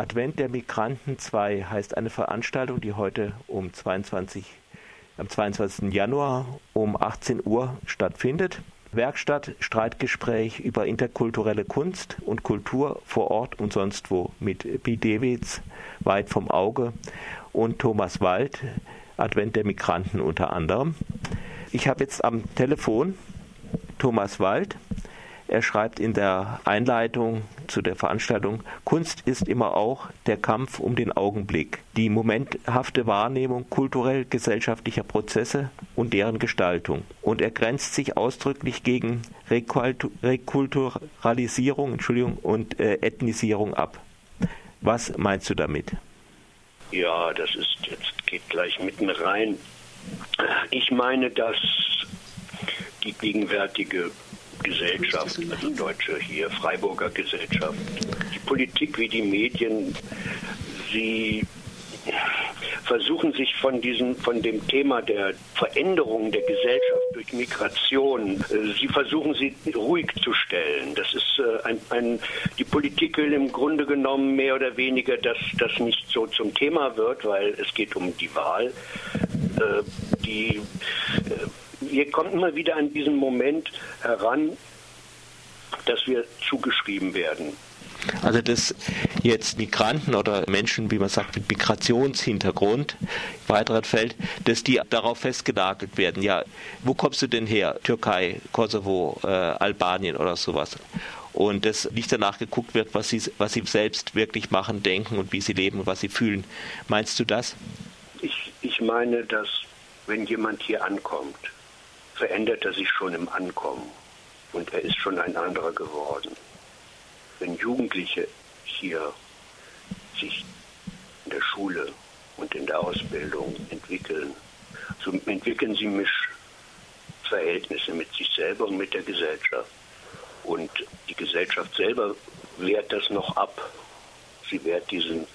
Advent der Migranten 2 heißt eine Veranstaltung, die heute um 22, am 22. Januar um 18 Uhr stattfindet. Werkstatt, Streitgespräch über interkulturelle Kunst und Kultur vor Ort und sonst wo mit B. Dewitz, weit vom Auge und Thomas Wald, Advent der Migranten unter anderem. Ich habe jetzt am Telefon Thomas Wald. Er schreibt in der Einleitung zu der Veranstaltung, Kunst ist immer auch der Kampf um den Augenblick, die momenthafte Wahrnehmung kulturell-gesellschaftlicher Prozesse und deren Gestaltung. Und er grenzt sich ausdrücklich gegen Rekulturalisierung Entschuldigung, und äh, Ethnisierung ab. Was meinst du damit? Ja, das ist jetzt geht gleich mitten rein. Ich meine, dass die gegenwärtige Gesellschaft, also deutsche hier, Freiburger Gesellschaft, die Politik wie die Medien, sie versuchen sich von diesem, von dem Thema der Veränderung der Gesellschaft durch Migration, äh, sie versuchen sie ruhig zu stellen. Das ist äh, ein, ein, die Politik will im Grunde genommen mehr oder weniger, dass das nicht so zum Thema wird, weil es geht um die Wahl. Äh, die wir kommen immer wieder an diesen Moment heran, dass wir zugeschrieben werden. Also dass jetzt Migranten oder Menschen, wie man sagt, mit Migrationshintergrund, weiterer Feld, dass die darauf festgenagelt werden. Ja, wo kommst du denn her? Türkei, Kosovo, äh, Albanien oder sowas. Und dass nicht danach geguckt wird, was sie, was sie selbst wirklich machen, denken und wie sie leben und was sie fühlen. Meinst du das? Ich, ich meine, dass wenn jemand hier ankommt, verändert er sich schon im Ankommen und er ist schon ein anderer geworden. Wenn Jugendliche hier sich in der Schule und in der Ausbildung entwickeln, so entwickeln sie Mischverhältnisse mit sich selber und mit der Gesellschaft. Und die Gesellschaft selber wehrt das noch ab. Sie wehrt diesen,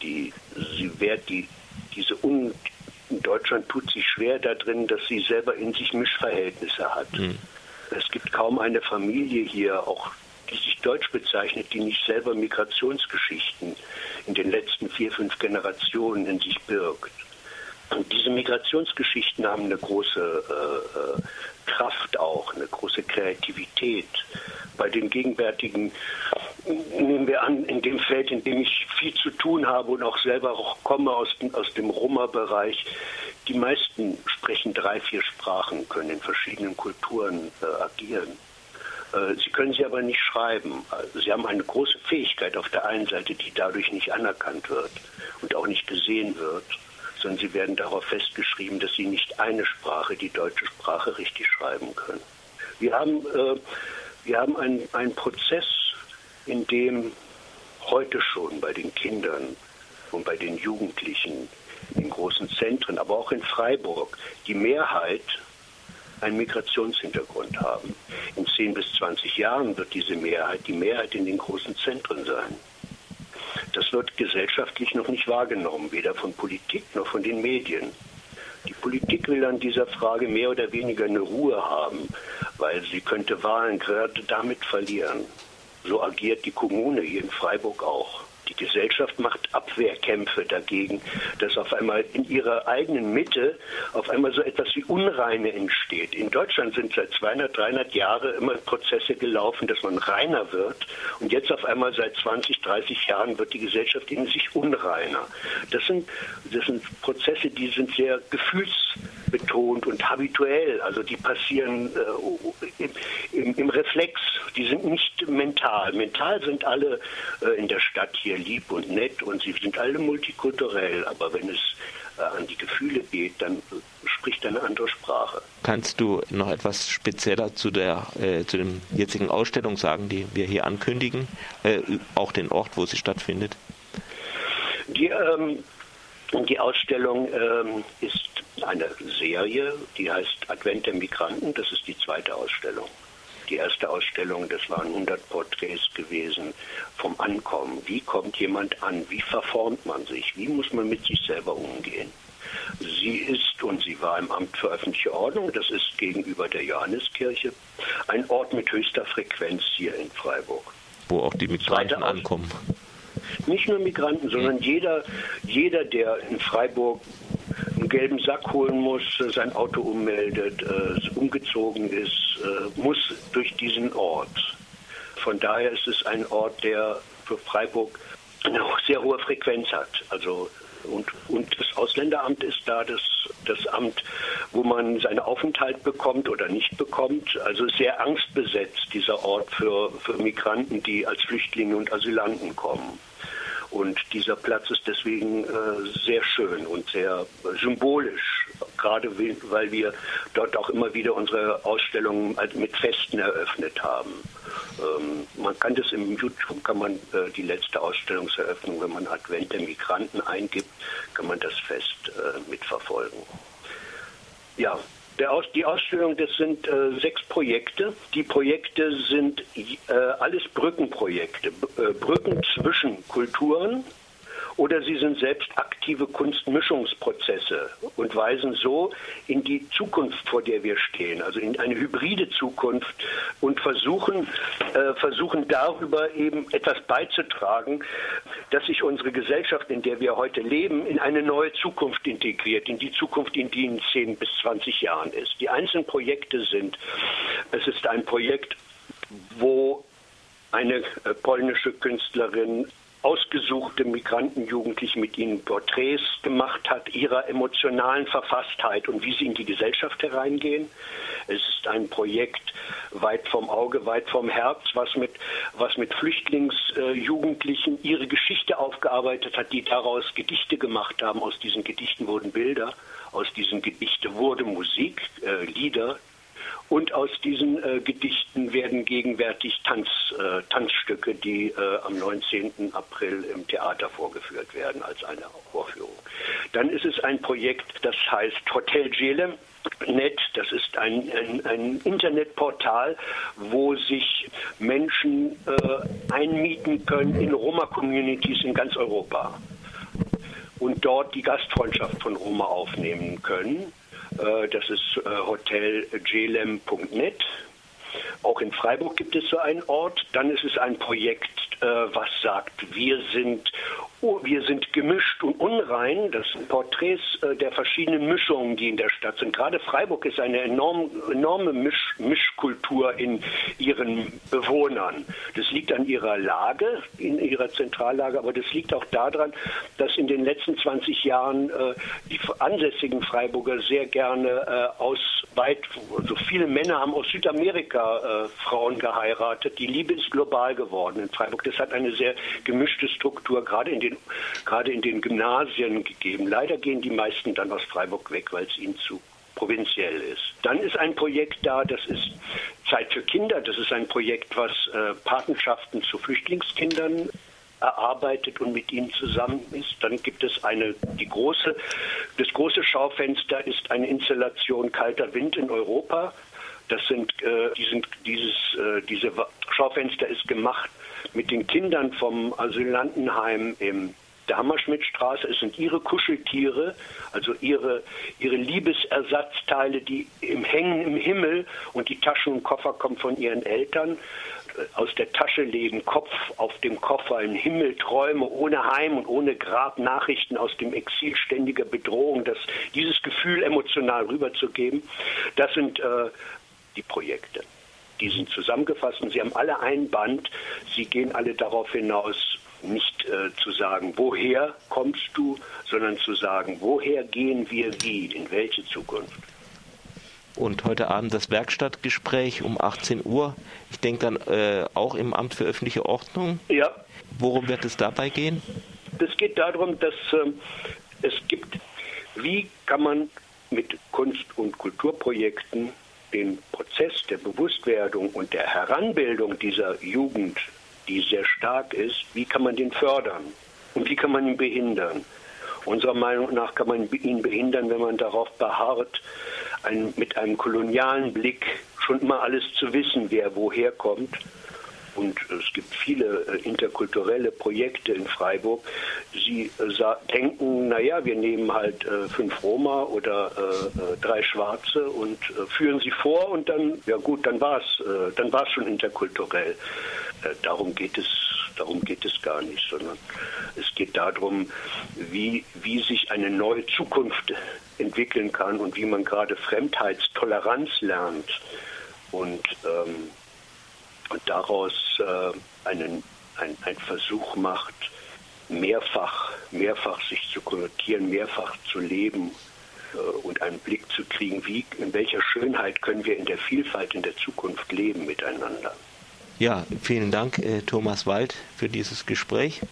die, sie wehrt die, diese un, Deutschland tut sich schwer darin, dass sie selber in sich Mischverhältnisse hat. Mhm. Es gibt kaum eine Familie hier, auch die sich deutsch bezeichnet, die nicht selber Migrationsgeschichten in den letzten vier, fünf Generationen in sich birgt. Und diese Migrationsgeschichten haben eine große äh, äh Kraft auch, eine große Kreativität. Bei den gegenwärtigen, nehmen wir an, in dem Feld, in dem ich viel zu tun habe und auch selber komme aus, aus dem Roma-Bereich, die meisten sprechen drei, vier Sprachen, können in verschiedenen Kulturen äh, agieren. Äh, sie können sie aber nicht schreiben. Also sie haben eine große Fähigkeit auf der einen Seite, die dadurch nicht anerkannt wird und auch nicht gesehen wird sondern sie werden darauf festgeschrieben, dass sie nicht eine Sprache, die deutsche Sprache, richtig schreiben können. Wir haben, äh, wir haben einen Prozess, in dem heute schon bei den Kindern und bei den Jugendlichen in großen Zentren, aber auch in Freiburg, die Mehrheit einen Migrationshintergrund haben. In 10 bis 20 Jahren wird diese Mehrheit die Mehrheit in den großen Zentren sein. Das wird gesellschaftlich noch nicht wahrgenommen, weder von Politik noch von den Medien. Die Politik will an dieser Frage mehr oder weniger eine Ruhe haben, weil sie könnte Wahlen gerade damit verlieren. So agiert die Kommune hier in Freiburg auch. Die Gesellschaft macht Abwehrkämpfe dagegen, dass auf einmal in ihrer eigenen Mitte auf einmal so etwas wie Unreine entsteht. In Deutschland sind seit 200, 300 Jahren immer Prozesse gelaufen, dass man reiner wird. Und jetzt auf einmal seit 20, 30 Jahren wird die Gesellschaft in sich unreiner. Das sind, das sind Prozesse, die sind sehr gefühlsbetont und habituell. Also die passieren äh, im, im, im Reflex. Die sind nicht mental. Mental sind alle äh, in der Stadt hier lieb und nett und sie sind alle multikulturell, aber wenn es äh, an die Gefühle geht, dann äh, spricht eine andere Sprache. Kannst du noch etwas spezieller zu der äh, zu dem jetzigen Ausstellung sagen, die wir hier ankündigen, äh, auch den Ort, wo sie stattfindet? Die, ähm, die Ausstellung ähm, ist eine Serie, die heißt Advent der Migranten. Das ist die zweite Ausstellung die erste Ausstellung, das waren 100 Porträts gewesen vom Ankommen. Wie kommt jemand an? Wie verformt man sich? Wie muss man mit sich selber umgehen? Sie ist und sie war im Amt für öffentliche Ordnung, das ist gegenüber der Johanneskirche, ein Ort mit höchster Frequenz hier in Freiburg. Wo auch die Migranten ankommen. Nicht nur Migranten, sondern jeder, jeder, der in Freiburg einen gelben Sack holen muss, sein Auto ummeldet, äh, umgezogen ist, äh, muss durch diesen Ort. Von daher ist es ein Ort, der für Freiburg eine sehr hohe Frequenz hat. Also und, und das Ausländeramt ist da das, das Amt, wo man seinen Aufenthalt bekommt oder nicht bekommt. Also sehr angstbesetzt, dieser Ort für, für Migranten, die als Flüchtlinge und Asylanten kommen. Und dieser Platz ist deswegen äh, sehr schön und sehr symbolisch, gerade weil wir dort auch immer wieder unsere Ausstellungen mit Festen eröffnet haben. Ähm, man kann das im YouTube, kann man äh, die letzte Ausstellungseröffnung, wenn man Advent der Migranten eingibt, kann man das Fest äh, mitverfolgen. Ja, aus, die Ausstellung, das sind äh, sechs Projekte. Die Projekte sind äh, alles Brückenprojekte, äh, Brücken zwischen Kulturen, oder sie sind selbst aktive Kunstmischungsprozesse und weisen so in die Zukunft, vor der wir stehen, also in eine hybride Zukunft und versuchen, äh, versuchen darüber eben etwas beizutragen, dass sich unsere Gesellschaft, in der wir heute leben, in eine neue Zukunft integriert, in die Zukunft, in die in 10 bis 20 Jahren ist. Die einzelnen Projekte sind, es ist ein Projekt, wo eine äh, polnische Künstlerin ausgesuchte Migrantenjugendliche mit ihnen Porträts gemacht hat, ihrer emotionalen Verfasstheit und wie sie in die Gesellschaft hereingehen. Es ist ein Projekt weit vom Auge, weit vom Herz, was mit, was mit Flüchtlingsjugendlichen ihre Geschichte aufgearbeitet hat, die daraus Gedichte gemacht haben. Aus diesen Gedichten wurden Bilder, aus diesen Gedichten wurde Musik, äh, Lieder, und aus diesen äh, Gedichten werden gegenwärtig Tanz, äh, Tanzstücke, die äh, am 19. April im Theater vorgeführt werden, als eine Vorführung. Dann ist es ein Projekt, das heißt Hotel Jele. Net, das ist ein, ein, ein, Internetportal, wo sich Menschen äh, einmieten können in Roma-Communities in ganz Europa und dort die Gastfreundschaft von Roma aufnehmen können. Äh, das ist äh, hoteljelem.net. Auch in Freiburg gibt es so einen Ort. Dann ist es ein Projekt, äh, was sagt, wir sind Oh, wir sind gemischt und unrein. Das sind Porträts äh, der verschiedenen Mischungen, die in der Stadt sind. Gerade Freiburg ist eine enorm, enorme Misch, Mischkultur in ihren Bewohnern. Das liegt an ihrer Lage, in ihrer Zentrallage, aber das liegt auch daran, dass in den letzten 20 Jahren äh, die ansässigen Freiburger sehr gerne äh, aus weit, also viele Männer haben aus Südamerika äh, Frauen geheiratet. Die Liebe ist global geworden in Freiburg. Das hat eine sehr gemischte Struktur, gerade in den den, gerade in den Gymnasien gegeben. Leider gehen die meisten dann aus Freiburg weg, weil es ihnen zu provinziell ist. Dann ist ein Projekt da, das ist Zeit für Kinder. Das ist ein Projekt, was äh, Patenschaften zu Flüchtlingskindern erarbeitet und mit ihnen zusammen ist. Dann gibt es eine, die große, das große Schaufenster ist eine Installation Kalter Wind in Europa. Das sind, äh, die sind dieses, äh, diese Schaufenster ist gemacht mit den Kindern vom Asylantenheim im der Hammerschmidtstraße. Es sind ihre Kuscheltiere, also ihre, ihre Liebesersatzteile, die im Hängen im Himmel und die Taschen und Koffer kommen von ihren Eltern. Aus der Tasche leben Kopf auf dem Koffer, im Himmel Träume ohne Heim und ohne Grab, Nachrichten aus dem Exil ständiger Bedrohung, das, dieses Gefühl emotional rüberzugeben. Das sind äh, die Projekte die sind zusammengefasst und sie haben alle ein Band. Sie gehen alle darauf hinaus, nicht äh, zu sagen, woher kommst du, sondern zu sagen, woher gehen wir wie, in welche Zukunft. Und heute Abend das Werkstattgespräch um 18 Uhr. Ich denke dann äh, auch im Amt für öffentliche Ordnung. Ja. Worum wird es dabei gehen? Es geht darum, dass äh, es gibt, wie kann man mit Kunst- und Kulturprojekten den Prozess der Bewusstwerdung und der Heranbildung dieser Jugend, die sehr stark ist, wie kann man den fördern und wie kann man ihn behindern? Unserer Meinung nach kann man ihn behindern, wenn man darauf beharrt, ein, mit einem kolonialen Blick schon immer alles zu wissen, wer woher kommt und es gibt viele äh, interkulturelle Projekte in Freiburg. Sie äh, denken, naja, wir nehmen halt äh, fünf Roma oder drei Schwarze und führen sie vor und dann, ja gut, dann war es dann war's schon interkulturell. darum geht es Darum geht es gar nicht, sondern es geht darum, wie, wie sich eine neue Zukunft entwickeln kann und wie man gerade Fremdheitstoleranz lernt und, ähm, daraus äh, einen, ein, ein Versuch macht, mehrfach, mehrfach sich zu konnotieren, mehrfach zu leben äh, und einen Blick zu kriegen, wie, in welcher Schönheit können wir in der Vielfalt in der Zukunft leben miteinander. Ja, vielen Dank, äh, Thomas Wald, für dieses Gespräch.